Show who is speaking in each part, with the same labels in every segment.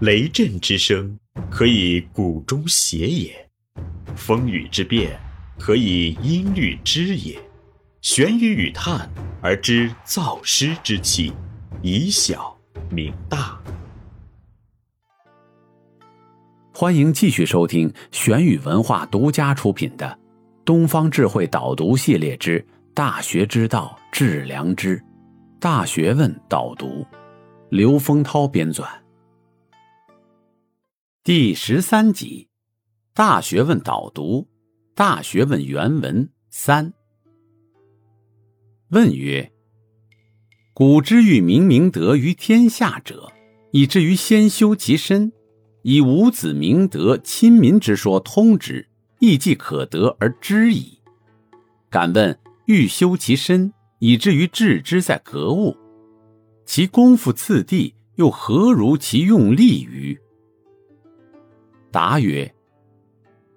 Speaker 1: 雷震之声，可以鼓中谐也；风雨之变，可以音律之也。玄于语叹而知造湿之气，以小明大。
Speaker 2: 欢迎继续收听玄宇文化独家出品的《东方智慧导读系列之大学之道致良知》，大学问导读，刘丰涛编纂。第十三集，《大学问导读》，《大学问》原文三。问曰：“古之欲明明德于天下者，以至于先修其身。”以五子明德亲民之说通之，亦即可得而知矣。敢问欲修其身，以至于致之在格物，其功夫次第，又何如其用力于？答曰：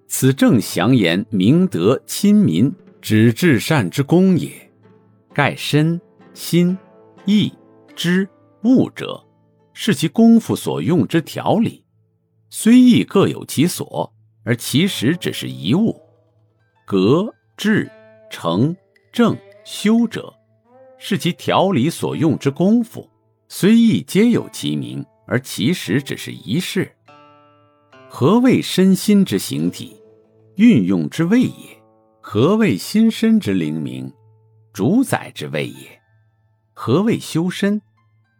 Speaker 2: 此正详言明德亲民，指至善之功也。盖身、心、意、知、物者，是其功夫所用之条理。虽亦各有其所，而其实只是一物。格、致、成、正、修者，是其条理所用之功夫。虽亦皆有其名，而其实只是一事。何谓身心之形体？运用之谓也。何谓心身之灵明？主宰之谓也。何谓修身？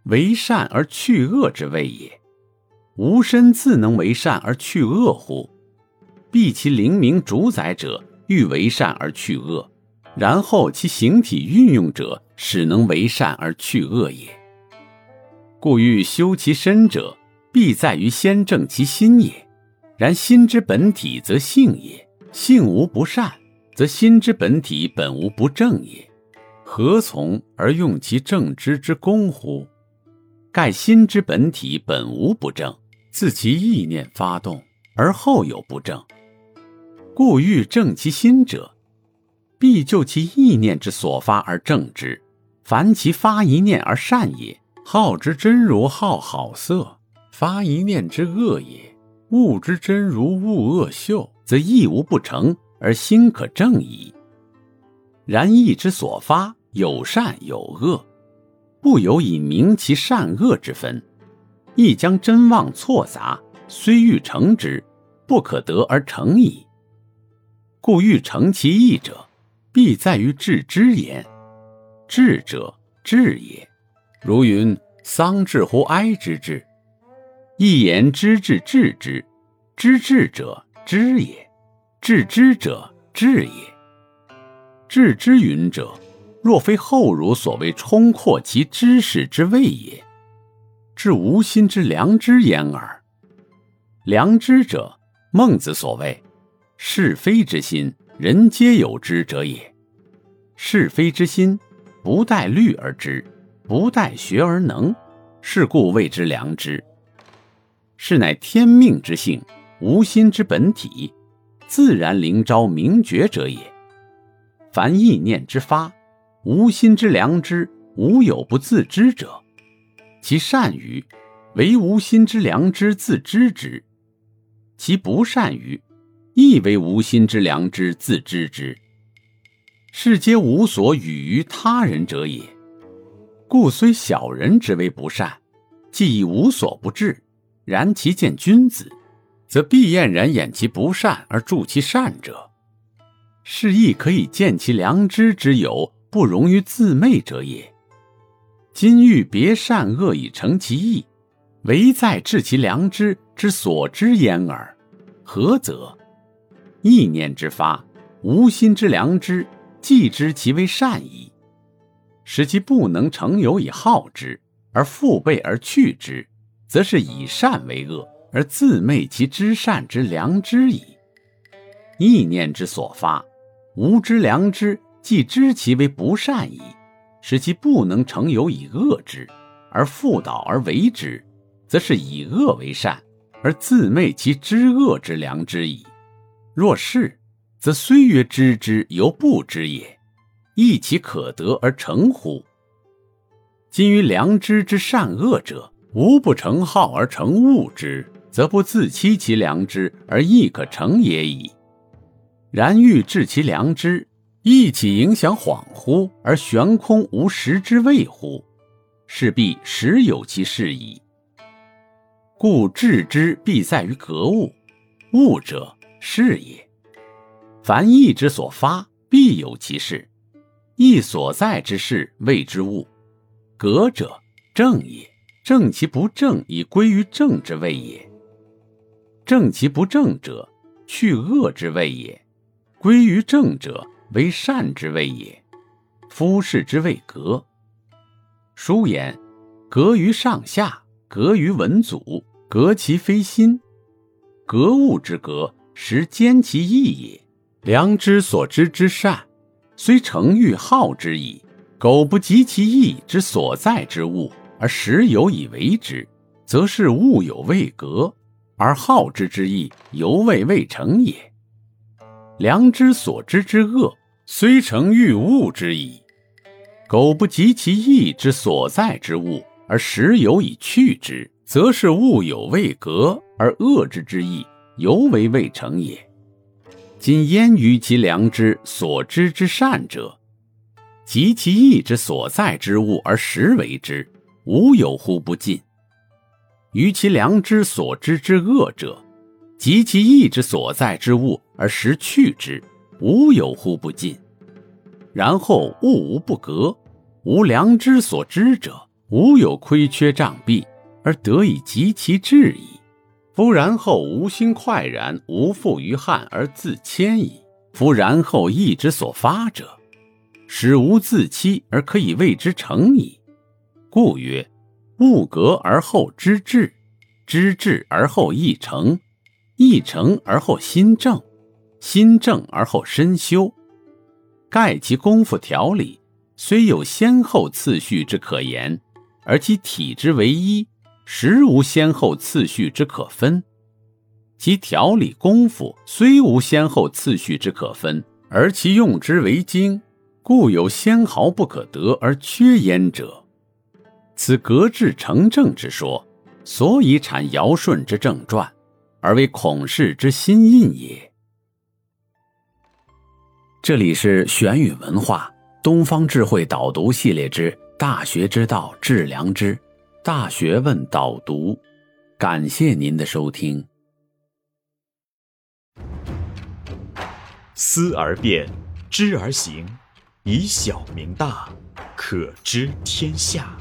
Speaker 2: 为善而去恶之谓也。无身自能为善而去恶乎？必其灵明主宰者，欲为善而去恶，然后其形体运用者，使能为善而去恶也。故欲修其身者，必在于先正其心也。然心之本体则性也，性无不善，则心之本体本无不正也。何从而用其正之之功乎？盖心之本体本无不正。自其意念发动，而后有不正，故欲正其心者，必就其意念之所发而正之。凡其发一念而善也，好之真如好好色；发一念之恶也，物之真如恶恶秀，则亦无不成，而心可正矣。然意之所发有善有恶，不由以明其善恶之分。亦将真妄错杂，虽欲成之，不可得而成矣。故欲成其意者，必在于致之言。智者智也，如云丧志乎哀之志，一言知至治之，知至者知也，至之者智也。治之云者，若非后儒所谓充阔其知识之谓也。至无心之良知焉耳。良知者，孟子所谓“是非之心，人皆有之者也”。是非之心，不待虑而知，不待学而能，是故谓之良知。是乃天命之性，无心之本体，自然灵昭明觉者也。凡意念之发，无心之良知，无有不自知者。其善于，为无心之良知自知之；其不善于，亦为无心之良知自知之。是皆无所与于他人者也。故虽小人之为不善，既已无所不至，然其见君子，则必厌然掩其不善而助其善者，是亦可以见其良知之有不容于自昧者也。今欲别善恶以成其意，唯在治其良知之所知焉耳。何则？意念之发，无心之良知，既知其为善矣，使其不能成有以好之，而复备而去之，则是以善为恶，而自昧其知善之良知矣。意念之所发，无知良知，即知其为不善矣。使其不能成有以恶之，而复导而为之，则是以恶为善，而自昧其知恶之良知矣。若是，则虽曰知之，犹不知也，亦其可得而成乎？今于良知之善恶者，吾不成好而成恶之，则不自欺其良知而亦可成也矣。然欲治其良知，亦岂影响恍惚而悬空无实之谓乎？是必实有其事矣。故治之必在于格物，物者是也。凡意之所发，必有其事；意所在之事，谓之物。格者正也，正其不正以归于正之谓也；正其不正者，去恶之谓也。归于正者，为善之谓也。夫士之谓格。书言：格于上下，格于文祖，格其非心。格物之格，实兼其义也。良知所知之善，虽成欲好之矣。苟不及其义之所在之物，而实有以为之，则是物有未格，而好之之意犹未未成也。良知所知之恶，虽成欲恶之矣；苟不及其义之所在之物，而实有以去之，则是物有未格，而恶之之意犹为未成也。今焉于其良知所知之善者，及其义之所在之物而实为之，无有乎不尽；于其良知所知之恶者，及其义之所在之物而实去之，无有乎不尽。然后物无不格，无良知所知者，无有亏缺障蔽，而得以及其至矣。夫然后无心快然，无负于汉而自谦矣。夫然后义之所发者，使无自欺而可以为之成矣。故曰：物格而后知至，知至而后意诚。意诚而后心正，心正而后身修。盖其功夫调理，虽有先后次序之可言，而其体之为一，实无先后次序之可分。其调理功夫虽无先后次序之可分，而其用之为精，故有纤毫不可得而缺焉者。此格致成正之说，所以产尧舜之正传。而为孔氏之心印也。这里是玄宇文化东方智慧导读系列之《大学之道，致良知》，大学问导读。感谢您的收听。
Speaker 1: 思而变，知而行，以小明大，可知天下。